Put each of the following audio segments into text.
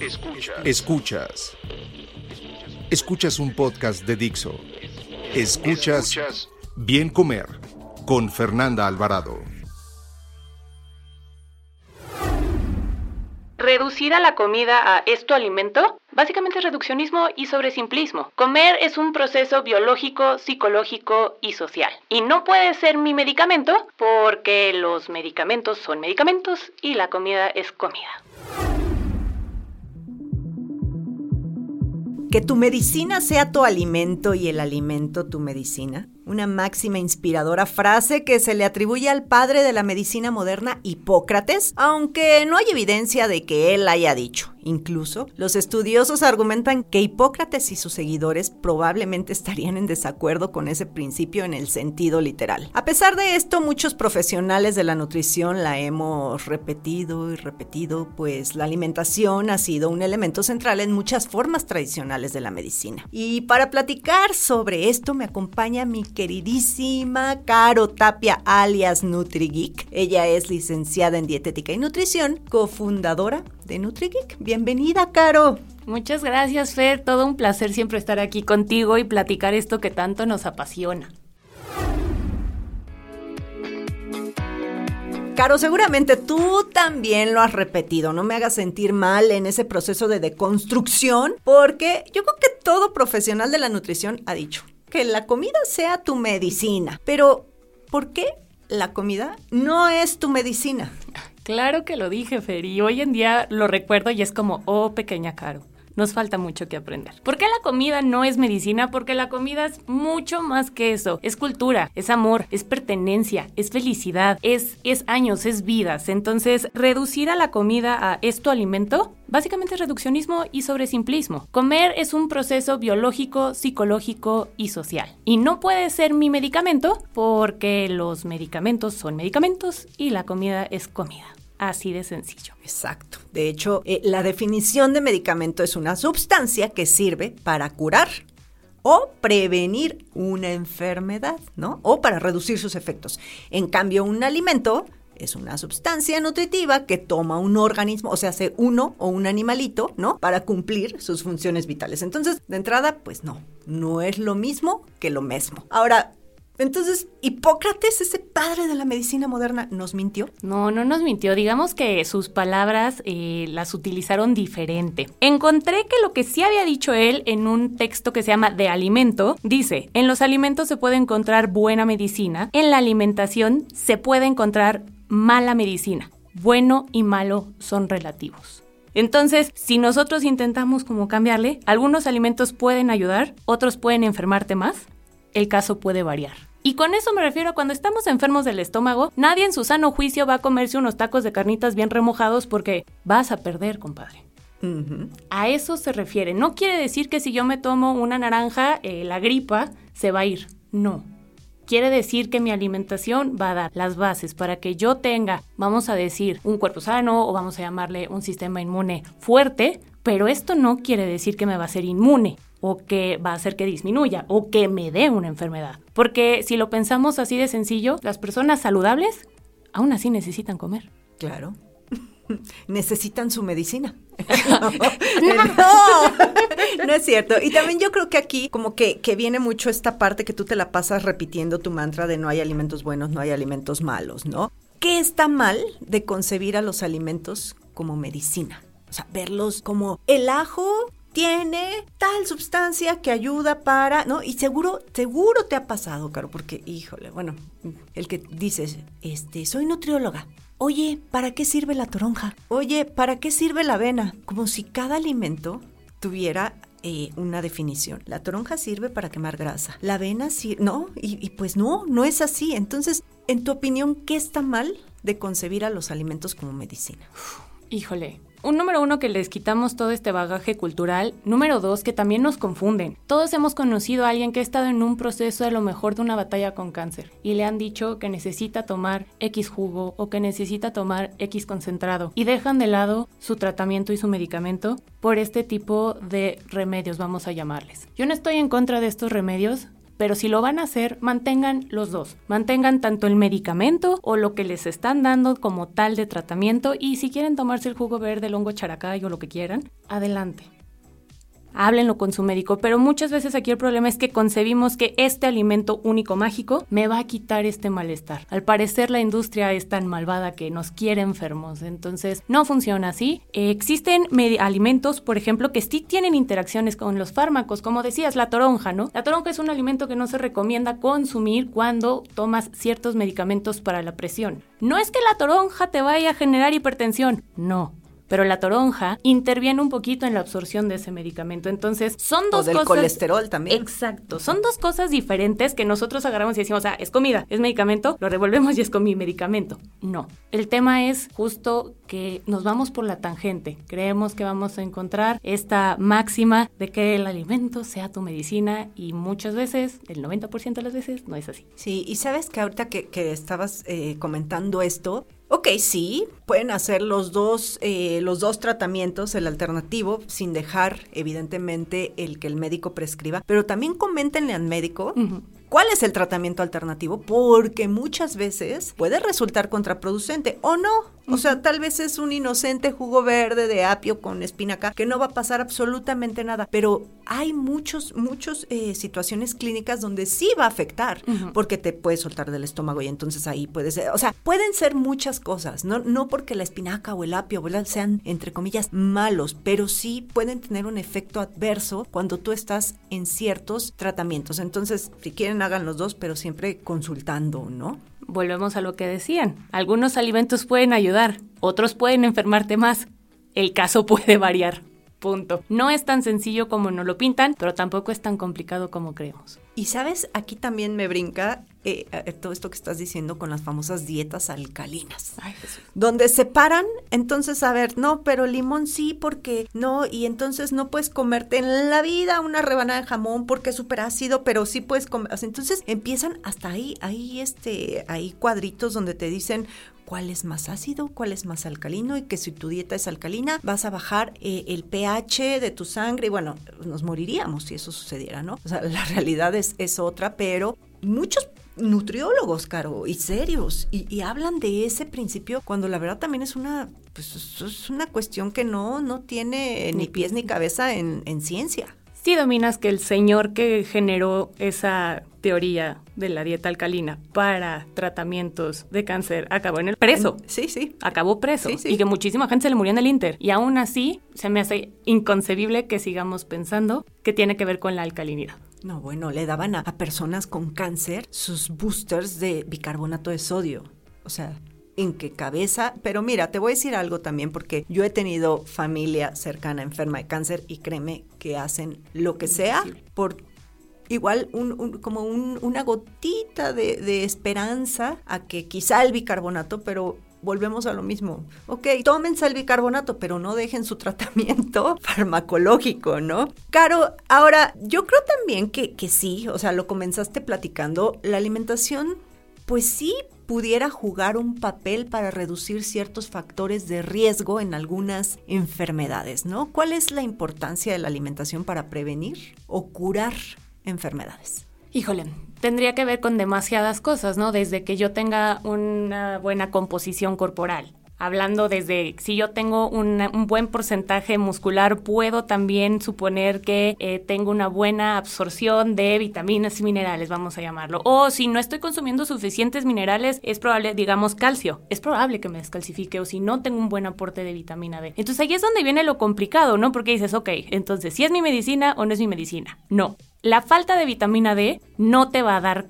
Escuchas. Escuchas. Escuchas un podcast de Dixo. Escuchas Bien Comer con Fernanda Alvarado. Reducir a la comida a esto alimento básicamente es reduccionismo y sobresimplismo. Comer es un proceso biológico, psicológico y social. Y no puede ser mi medicamento porque los medicamentos son medicamentos y la comida es comida. Que tu medicina sea tu alimento y el alimento tu medicina. Una máxima inspiradora frase que se le atribuye al padre de la medicina moderna, Hipócrates, aunque no hay evidencia de que él haya dicho. Incluso, los estudiosos argumentan que Hipócrates y sus seguidores probablemente estarían en desacuerdo con ese principio en el sentido literal. A pesar de esto, muchos profesionales de la nutrición la hemos repetido y repetido, pues la alimentación ha sido un elemento central en muchas formas tradicionales de la medicina. Y para platicar sobre esto me acompaña mi queridísima Caro Tapia, alias NutriGeek. Ella es licenciada en dietética y nutrición, cofundadora de NutriGeek. Bienvenida, Caro. Muchas gracias, Fer. Todo un placer siempre estar aquí contigo y platicar esto que tanto nos apasiona. Caro, seguramente tú también lo has repetido, no me hagas sentir mal en ese proceso de deconstrucción, porque yo creo que todo profesional de la nutrición ha dicho, que la comida sea tu medicina. Pero, ¿por qué la comida no es tu medicina? Claro que lo dije, Fer, y hoy en día lo recuerdo y es como, oh, pequeña Caro nos falta mucho que aprender. ¿Por qué la comida no es medicina? Porque la comida es mucho más que eso. Es cultura, es amor, es pertenencia, es felicidad, es, es años, es vidas. Entonces, reducir a la comida a esto alimento, básicamente es reduccionismo y sobresimplismo. Comer es un proceso biológico, psicológico y social. Y no puede ser mi medicamento porque los medicamentos son medicamentos y la comida es comida. Así de sencillo. Exacto. De hecho, eh, la definición de medicamento es una sustancia que sirve para curar o prevenir una enfermedad, ¿no? O para reducir sus efectos. En cambio, un alimento es una sustancia nutritiva que toma un organismo, o sea, hace uno o un animalito, ¿no? Para cumplir sus funciones vitales. Entonces, de entrada, pues no, no es lo mismo que lo mismo. Ahora, entonces, Hipócrates, ese padre de la medicina moderna, ¿nos mintió? No, no nos mintió. Digamos que sus palabras eh, las utilizaron diferente. Encontré que lo que sí había dicho él en un texto que se llama De alimento, dice, en los alimentos se puede encontrar buena medicina, en la alimentación se puede encontrar mala medicina. Bueno y malo son relativos. Entonces, si nosotros intentamos como cambiarle, algunos alimentos pueden ayudar, otros pueden enfermarte más, el caso puede variar. Y con eso me refiero a cuando estamos enfermos del estómago, nadie en su sano juicio va a comerse unos tacos de carnitas bien remojados porque vas a perder, compadre. A eso se refiere. No quiere decir que si yo me tomo una naranja, eh, la gripa se va a ir. No. Quiere decir que mi alimentación va a dar las bases para que yo tenga, vamos a decir, un cuerpo sano o vamos a llamarle un sistema inmune fuerte, pero esto no quiere decir que me va a ser inmune o que va a hacer que disminuya o que me dé una enfermedad. Porque si lo pensamos así de sencillo, las personas saludables aún así necesitan comer. Claro. necesitan su medicina. no, no, es cierto. Y también yo creo que aquí como que, que viene mucho esta parte que tú te la pasas repitiendo tu mantra de no hay alimentos buenos, no hay alimentos malos, ¿no? ¿Qué está mal de concebir a los alimentos como medicina? O sea, verlos como el ajo tiene tal sustancia que ayuda para, ¿no? Y seguro, seguro te ha pasado, Caro, porque, híjole, bueno, el que dices, este, soy nutrióloga. Oye, ¿para qué sirve la toronja? Oye, ¿para qué sirve la avena? Como si cada alimento tuviera eh, una definición. La toronja sirve para quemar grasa. La avena sirve, no, y, y pues no, no es así. Entonces, en tu opinión, ¿qué está mal de concebir a los alimentos como medicina? Híjole, un número uno que les quitamos todo este bagaje cultural. Número dos, que también nos confunden. Todos hemos conocido a alguien que ha estado en un proceso a lo mejor de una batalla con cáncer y le han dicho que necesita tomar X jugo o que necesita tomar X concentrado y dejan de lado su tratamiento y su medicamento por este tipo de remedios, vamos a llamarles. Yo no estoy en contra de estos remedios, pero si lo van a hacer, mantengan los dos. Mantengan tanto el medicamento o lo que les están dando como tal de tratamiento y si quieren tomarse el jugo verde, el hongo characay o lo que quieran, adelante háblenlo con su médico, pero muchas veces aquí el problema es que concebimos que este alimento único mágico me va a quitar este malestar. Al parecer la industria es tan malvada que nos quiere enfermos, entonces no funciona así. existen alimentos, por ejemplo, que sí tienen interacciones con los fármacos, como decías, la toronja, ¿no? La toronja es un alimento que no se recomienda consumir cuando tomas ciertos medicamentos para la presión. No es que la toronja te vaya a generar hipertensión, no pero la toronja interviene un poquito en la absorción de ese medicamento. Entonces, son dos o del colesterol también. Exacto. Son dos cosas diferentes que nosotros agarramos y decimos, ah, es comida, es medicamento, lo revolvemos y es con mi medicamento. No. El tema es justo que nos vamos por la tangente. Creemos que vamos a encontrar esta máxima de que el alimento sea tu medicina y muchas veces, el 90% de las veces, no es así. Sí, y sabes que ahorita que, estabas eh, comentando esto, Ok, sí, pueden hacer los dos, eh, los dos tratamientos, el alternativo, sin dejar, evidentemente, el que el médico prescriba, pero también coméntenle al médico cuál es el tratamiento alternativo, porque muchas veces puede resultar contraproducente o no. O sea, tal vez es un inocente jugo verde de apio con espinaca que no va a pasar absolutamente nada, pero hay muchos, muchas eh, situaciones clínicas donde sí va a afectar, porque te puede soltar del estómago y entonces ahí puede ser, o sea, pueden ser muchas cosas, no, no porque la espinaca o el apio sean, entre comillas, malos, pero sí pueden tener un efecto adverso cuando tú estás en ciertos tratamientos. Entonces, si quieren hagan los dos, pero siempre consultando, ¿no? Volvemos a lo que decían. Algunos alimentos pueden ayudar, otros pueden enfermarte más. El caso puede variar. Punto. No es tan sencillo como nos lo pintan, pero tampoco es tan complicado como creemos. Y sabes, aquí también me brinca eh, eh, todo esto que estás diciendo con las famosas dietas alcalinas. Ay, donde separan, entonces, a ver, no, pero limón sí, porque no, y entonces no puedes comerte en la vida una rebanada de jamón porque es súper ácido, pero sí puedes comer. Entonces empiezan hasta ahí, ahí, este, ahí cuadritos donde te dicen cuál es más ácido, cuál es más alcalino y que si tu dieta es alcalina vas a bajar eh, el pH de tu sangre y bueno, nos moriríamos si eso sucediera, ¿no? O sea, la realidad es, es otra, pero muchos nutriólogos, Caro, y serios, y, hablan de ese principio cuando la verdad también es una, pues, es una cuestión que no, no tiene ni pies ni cabeza en, en ciencia. Sí dominas que el señor que generó esa teoría de la dieta alcalina para tratamientos de cáncer acabó en el preso. Sí, sí. Acabó preso. Y que muchísima gente se le murió en el Inter. Y aún así se me hace inconcebible que sigamos pensando que tiene que ver con la alcalinidad. No, bueno, le daban a, a personas con cáncer sus boosters de bicarbonato de sodio. O sea, en qué cabeza. Pero mira, te voy a decir algo también porque yo he tenido familia cercana enferma de cáncer y créeme que hacen lo que sea por igual un, como una gotita de, esperanza a que quizá el bicarbonato, pero volvemos a lo mismo. Ok, tómense el bicarbonato, pero no dejen su tratamiento farmacológico, ¿no? Caro, ahora, yo creo también que, que sí, o sea, lo comenzaste platicando, la alimentación, pues sí pudiera jugar un papel para reducir ciertos factores de riesgo en algunas enfermedades, ¿no? ¿Cuál es la importancia de la alimentación para prevenir o curar enfermedades? Híjole, tendría que ver con demasiadas cosas, ¿no? Desde que yo tenga una buena composición corporal, hablando desde si yo tengo un buen porcentaje muscular, puedo también suponer que eh, tengo una buena absorción de vitaminas y minerales, vamos a llamarlo. O si no estoy consumiendo suficientes minerales, es probable, digamos, calcio, es probable que me descalcifique o si no tengo un buen aporte de vitamina D. Entonces ahí es donde viene lo complicado, ¿no? Porque dices, ok, entonces, ¿si es mi medicina o no es mi medicina? No. La falta de vitamina D no te va a dar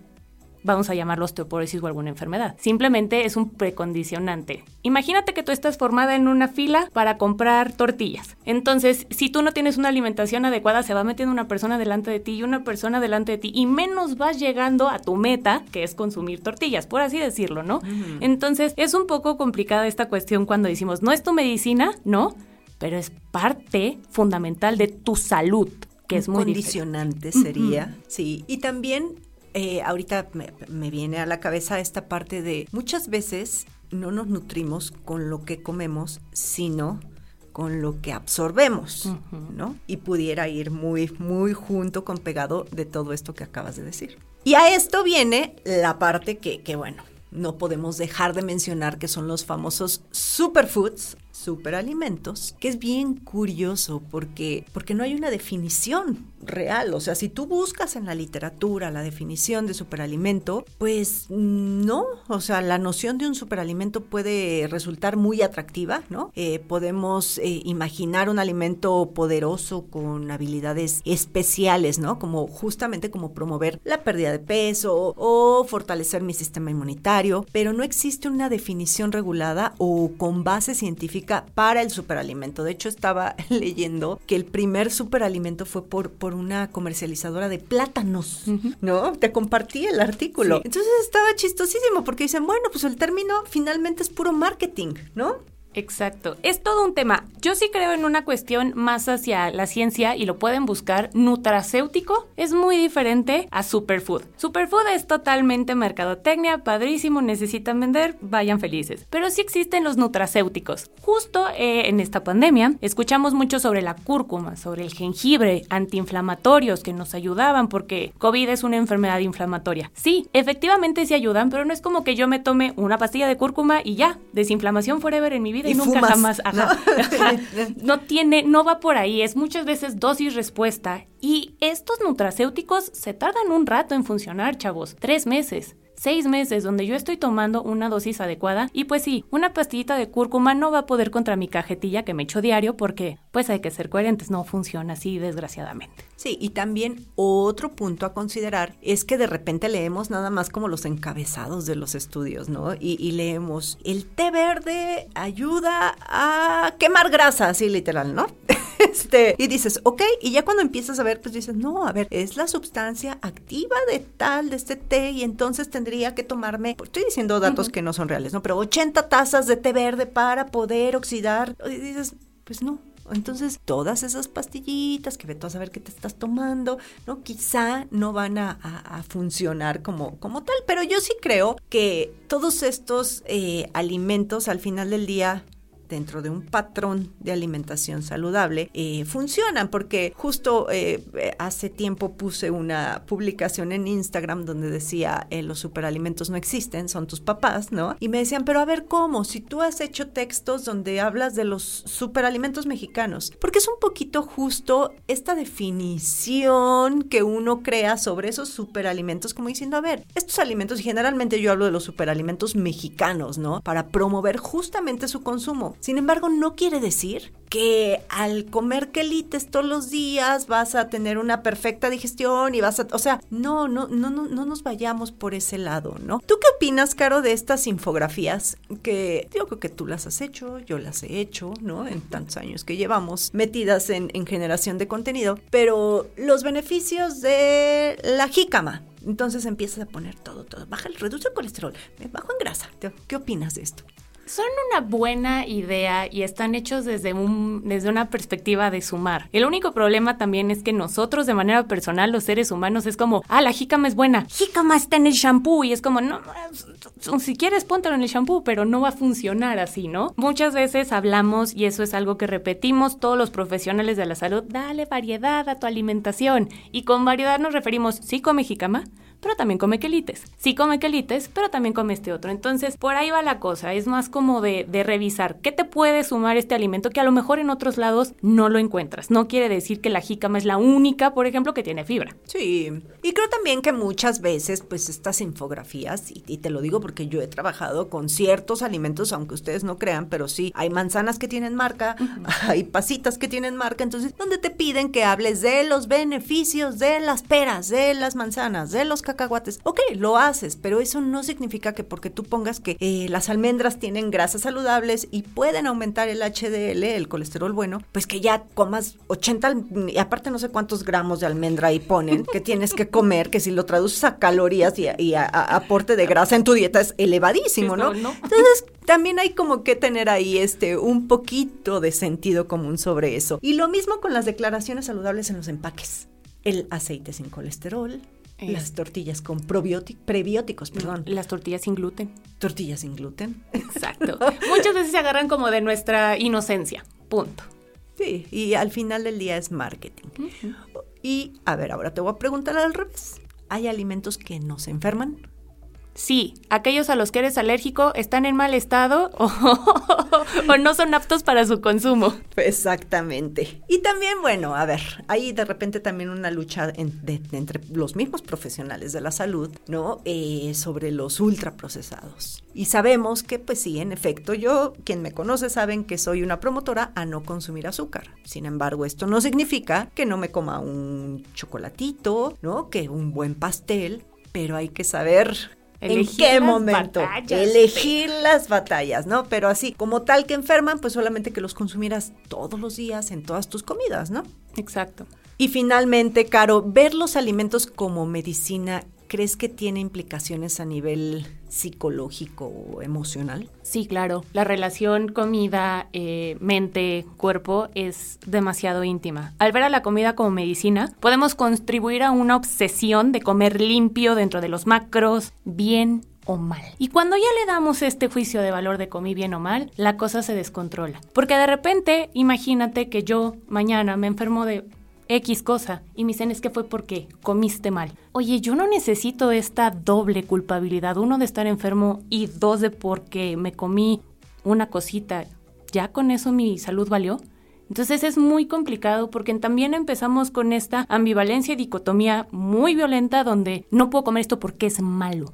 vamos a llamarlo osteoporosis o alguna enfermedad. Simplemente es un precondicionante. Imagínate que tú estás formada en una fila para comprar tortillas. Entonces, si tú no tienes una alimentación adecuada, se va metiendo una persona delante de ti y una persona delante de ti y menos vas llegando a tu meta, que es consumir tortillas, por así decirlo, ¿no? Entonces, es un poco complicada esta cuestión cuando decimos, no es tu medicina, ¿no? Pero es parte fundamental de tu salud, que es muy condicionante sería, sí. Y también eh, ahorita me, viene a la cabeza esta parte de muchas veces no nos nutrimos con lo que comemos, sino con lo que absorbemos, ¿no? Y pudiera ir muy, muy junto con pegado de todo esto que acabas de decir. Y a esto viene la parte que, que bueno, no podemos dejar de mencionar que son los famosos superfoods superalimentos, que es bien curioso porque, porque no hay una definición real. O sea, si tú buscas en la literatura la definición de superalimento, pues no. O sea, la noción de un superalimento puede resultar muy atractiva, ¿no? Eh, podemos eh, imaginar un alimento poderoso con habilidades especiales, ¿no? Como justamente como promover la pérdida de peso o fortalecer mi sistema inmunitario, pero no existe una definición regulada o con base científica para el superalimento. De hecho, estaba leyendo que el primer superalimento fue por, por una comercializadora de plátanos, ¿no? Te compartí el artículo. Entonces estaba chistosísimo porque dicen, bueno, pues el término finalmente es puro marketing, ¿no? Exacto. Es todo un tema. Yo sí creo en una cuestión más hacia la ciencia y lo pueden buscar. Nutracéutico es muy diferente a superfood. Superfood es totalmente mercadotecnia, padrísimo, necesitan vender, vayan felices. Pero sí existen los nutracéuticos. Justo eh, en esta pandemia escuchamos mucho sobre la cúrcuma, sobre el jengibre, antiinflamatorios que nos ayudaban porque COVID es una enfermedad inflamatoria. Sí, efectivamente sí ayudan, pero no es como que yo me tome una pastilla de cúrcuma y ya, desinflamación forever en mi vida y, nunca jamás, ¿no? tiene, no va por ahí, es muchas veces dosis respuesta y estos nutracéuticos se tardan un rato en funcionar, chavos, tres meses seis meses donde yo estoy tomando una dosis adecuada y pues sí, una pastillita de cúrcuma no va a poder contra mi cajetilla que me echo diario porque pues hay que ser coherentes, no funciona así desgraciadamente. Sí, y también otro punto a considerar es que de repente leemos nada más como los encabezados de los estudios, ¿no? Y, y leemos, el té verde ayuda a quemar grasa, así literal, ¿no? este, y dices, ok, y ya cuando empiezas a ver, pues dices, no, a ver, es la sustancia activa de tal, de este té, y entonces tendría que tomarme, estoy diciendo datos que no son reales, ¿no? Pero 80 tazas de té verde para poder oxidar. Y dices, pues no, entonces, todas esas pastillitas que ve tú a saber qué te estás tomando, ¿no? Quizá no van a, funcionar como, como tal, pero yo sí creo que todos estos eh, alimentos al final del día dentro de un patrón de alimentación saludable eh, funcionan, porque justo eh, hace tiempo puse una publicación en Instagram donde decía eh, los superalimentos no existen, son tus papás, ¿no? Y me decían, pero a ver cómo, si tú has hecho textos donde hablas de los superalimentos mexicanos, porque es un poquito justo esta definición que uno crea sobre esos superalimentos, como diciendo, a ver, estos alimentos, y generalmente yo hablo de los superalimentos mexicanos, ¿no? Para promover justamente su consumo. Sin embargo, no quiere decir que al comer quelites todos los días vas a tener una perfecta digestión y vas a, o sea, no, no, no, no, no nos vayamos por ese lado, ¿no? ¿Tú qué opinas, Caro, de estas infografías que yo creo que tú las has hecho, yo las he hecho, ¿no? En tantos años que llevamos metidas en, generación de contenido, pero los beneficios de la jícama, entonces empiezas a poner todo, todo. Baja el, reduce el colesterol, bajo en grasa. ¿Qué opinas de esto? Son una buena idea y están hechos desde, un, desde una perspectiva de sumar. El único problema también es que nosotros de manera personal, los seres humanos, es como, ah, la jícama es buena, jícama está en el shampoo y es como, no, si quieres póntelo en el shampoo, pero no va a funcionar así, ¿no? Muchas veces hablamos y eso es algo que repetimos todos los profesionales de la salud, dale variedad a tu alimentación y con variedad nos referimos, sí come jícama, pero también come quelites. Sí come quelites, pero también come este otro. Entonces, por ahí va la cosa. Es más como de, de, revisar qué te puede sumar este alimento que a lo mejor en otros lados no lo encuentras. No quiere decir que la jícama es la única, por ejemplo, que tiene fibra. Sí. Y creo también que muchas veces, pues estas infografías, y, te lo digo porque yo he trabajado con ciertos alimentos, aunque ustedes no crean, pero sí, hay manzanas que tienen marca, hay pasitas que tienen marca, entonces, donde te piden que hables de los beneficios de las peras, de las manzanas, de los cacahuates. Ok, lo haces, pero eso no significa que porque tú pongas que eh, las almendras tienen grasas saludables y pueden aumentar el HDL, el colesterol bueno, pues que ya comas 80, y aparte no sé cuántos gramos de almendra ahí ponen, que tienes que comer, que si lo traduces a calorías y a, aporte de grasa en tu dieta es elevadísimo, ¿no? Entonces, también hay como que tener ahí este un poquito de sentido común sobre eso. Y lo mismo con las declaraciones saludables en los empaques. El aceite sin colesterol, las tortillas con prebióticos, perdón. Las tortillas sin gluten. Tortillas sin gluten. Exacto. Muchas veces se agarran como de nuestra inocencia. Punto. Sí, y al final del día es marketing. Y a ver, ahora te voy a preguntar al revés. ¿Hay alimentos que no se enferman? Sí, aquellos a los que eres alérgico están en mal estado o, no son aptos para su consumo. Exactamente. Y también, bueno, a ver, hay de repente también una lucha entre los mismos profesionales de la salud, ¿no? Eh, sobre los ultraprocesados. Y sabemos que, pues sí, en efecto, yo, quien me conoce, saben que soy una promotora a no consumir azúcar. Sin embargo, esto no significa que no me coma un chocolatito, ¿no? Que un buen pastel, pero hay que saber ¿En qué momento? Elegir las batallas, ¿no? Pero así, como tal que enferman, pues solamente que los consumieras todos los días en todas tus comidas, ¿no? Exacto. Y finalmente, Caro, ver los alimentos como medicina ¿crees que tiene implicaciones a nivel psicológico o emocional? Sí, claro. La relación comida, eh, mente, cuerpo es demasiado íntima. Al ver a la comida como medicina, podemos contribuir a una obsesión de comer limpio dentro de los macros, bien o mal. Y cuando ya le damos este juicio de valor de comí bien o mal, la cosa se descontrola. Porque de repente, imagínate que yo mañana me enfermo de X cosa y me dicen es que fue porque comiste mal. Oye, yo no necesito esta doble culpabilidad, uno de estar enfermo y dos de porque me comí una cosita. ¿Ya con eso mi salud valió? Entonces es muy complicado porque también empezamos con esta ambivalencia y dicotomía muy violenta donde no puedo comer esto porque es malo.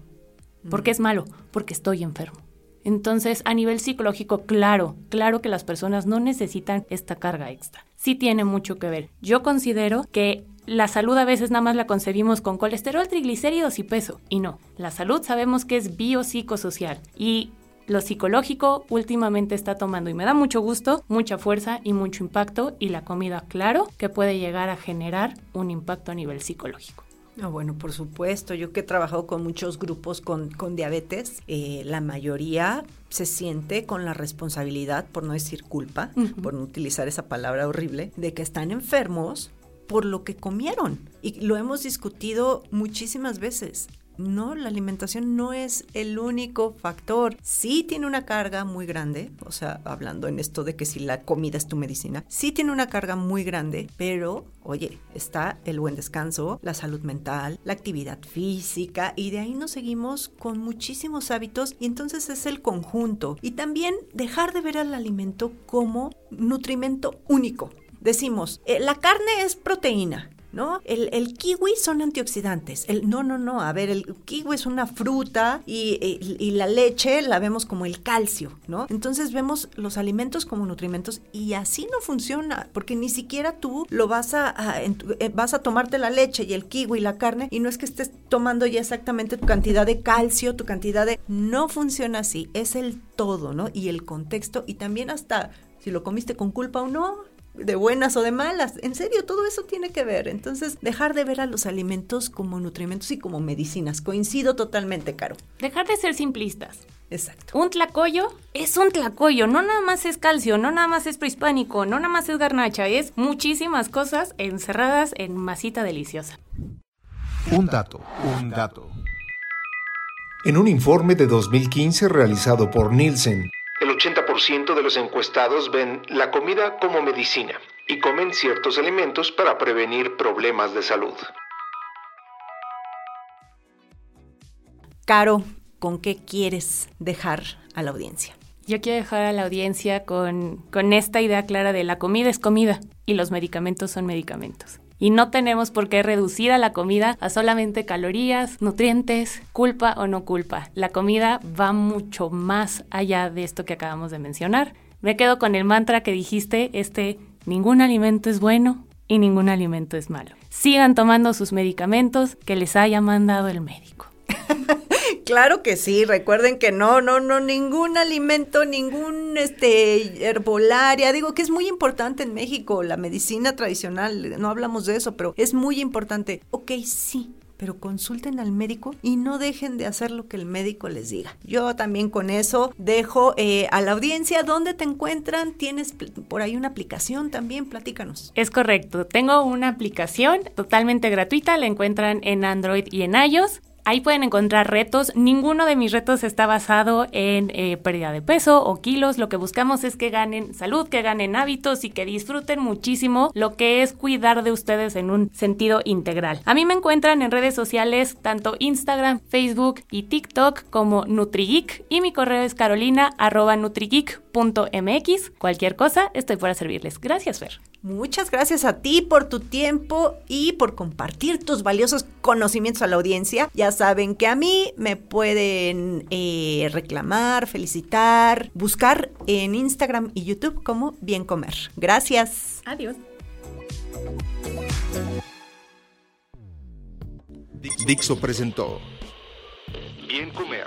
¿Por qué es malo? Porque estoy enfermo. Entonces, a nivel psicológico, claro, claro que las personas no necesitan esta carga extra. Sí tiene mucho que ver. Yo considero que la salud a veces nada más la concebimos con colesterol, triglicéridos y peso. Y no, la salud sabemos que es biopsicosocial. Y lo psicológico últimamente está tomando y me da mucho gusto, mucha fuerza y mucho impacto y la comida, claro, que puede llegar a generar un impacto a nivel psicológico. Ah, bueno, por supuesto. Yo que he trabajado con muchos grupos con, diabetes, eh, la mayoría se siente con la responsabilidad, por no decir culpa, por no utilizar esa palabra horrible, de que están enfermos por lo que comieron. Y lo hemos discutido muchísimas veces. No, la alimentación no es el único factor. Sí tiene una carga muy grande, o sea, hablando en esto de que si la comida es tu medicina, sí tiene una carga muy grande, pero oye, está el buen descanso, la salud mental, la actividad física y de ahí nos seguimos con muchísimos hábitos y entonces es el conjunto. Y también dejar de ver al alimento como nutrimento único. Decimos, eh, la carne es proteína, ¿no? El, kiwi son antioxidantes. El, no, no, no. A ver, el kiwi es una fruta y, la leche la vemos como el calcio, ¿no? Entonces vemos los alimentos como nutrimentos y así no funciona, porque ni siquiera tú lo vas a, eh, vas a tomarte la leche y el kiwi y la carne y no es que estés tomando ya exactamente tu cantidad de calcio, tu cantidad de... No funciona así, es el todo, ¿no? Y el contexto y también hasta si lo comiste con culpa o no, de buenas o de malas. En serio, todo eso tiene que ver. Entonces, dejar de ver a los alimentos como nutrimentos y como medicinas. Coincido totalmente, Caro. Dejar de ser simplistas. Exacto. Un tlacoyo es un tlacoyo, no nada más es calcio, no nada más es prehispánico, no nada más es garnacha, es muchísimas cosas encerradas en masita deliciosa. Un dato, un dato. En un informe de 2015 realizado por Nielsen, el 80% de los encuestados ven la comida como medicina y comen ciertos alimentos para prevenir problemas de salud. Caro, ¿con qué quieres dejar a la audiencia? Yo quiero dejar a la audiencia con, con esta idea clara de la comida es comida y los medicamentos son medicamentos. Y no tenemos por qué reducir a la comida a solamente calorías, nutrientes, culpa o no culpa. La comida va mucho más allá de esto que acabamos de mencionar. Me quedo con el mantra que dijiste, este, ningún alimento es bueno, y ningún alimento es malo. Sigan tomando sus medicamentos que les haya mandado el médico. Claro que sí, recuerden que no, no, no, ningún alimento, ningún este herbolaria, digo que es muy importante en México, la medicina tradicional, no hablamos de eso, pero es muy importante. Ok, sí, pero consulten al médico y no dejen de hacer lo que el médico les diga. Yo también con eso dejo eh, a la audiencia dónde te encuentran. Tienes por ahí una aplicación también, platícanos. Es correcto, tengo una aplicación totalmente gratuita, la encuentran en Android y en iOS. Ahí pueden encontrar retos. Ninguno de mis retos está basado en eh, pérdida de peso o kilos. Lo que buscamos es que ganen salud, que ganen hábitos y que disfruten muchísimo lo que es cuidar de ustedes en un sentido integral. A mí me encuentran en redes sociales tanto Instagram, Facebook y TikTok como NutriGeek y mi correo es carolina nutrigeek.mx. Cualquier cosa, estoy para servirles. Gracias, Fer. Muchas gracias a ti por tu tiempo y por compartir tus valiosos conocimientos a la audiencia. Ya saben que a mí me pueden eh, reclamar, felicitar, buscar en Instagram y YouTube como Bien Comer. Gracias. Adiós. Dixo presentó Bien Comer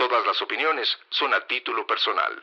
Todas las opiniones son a título personal.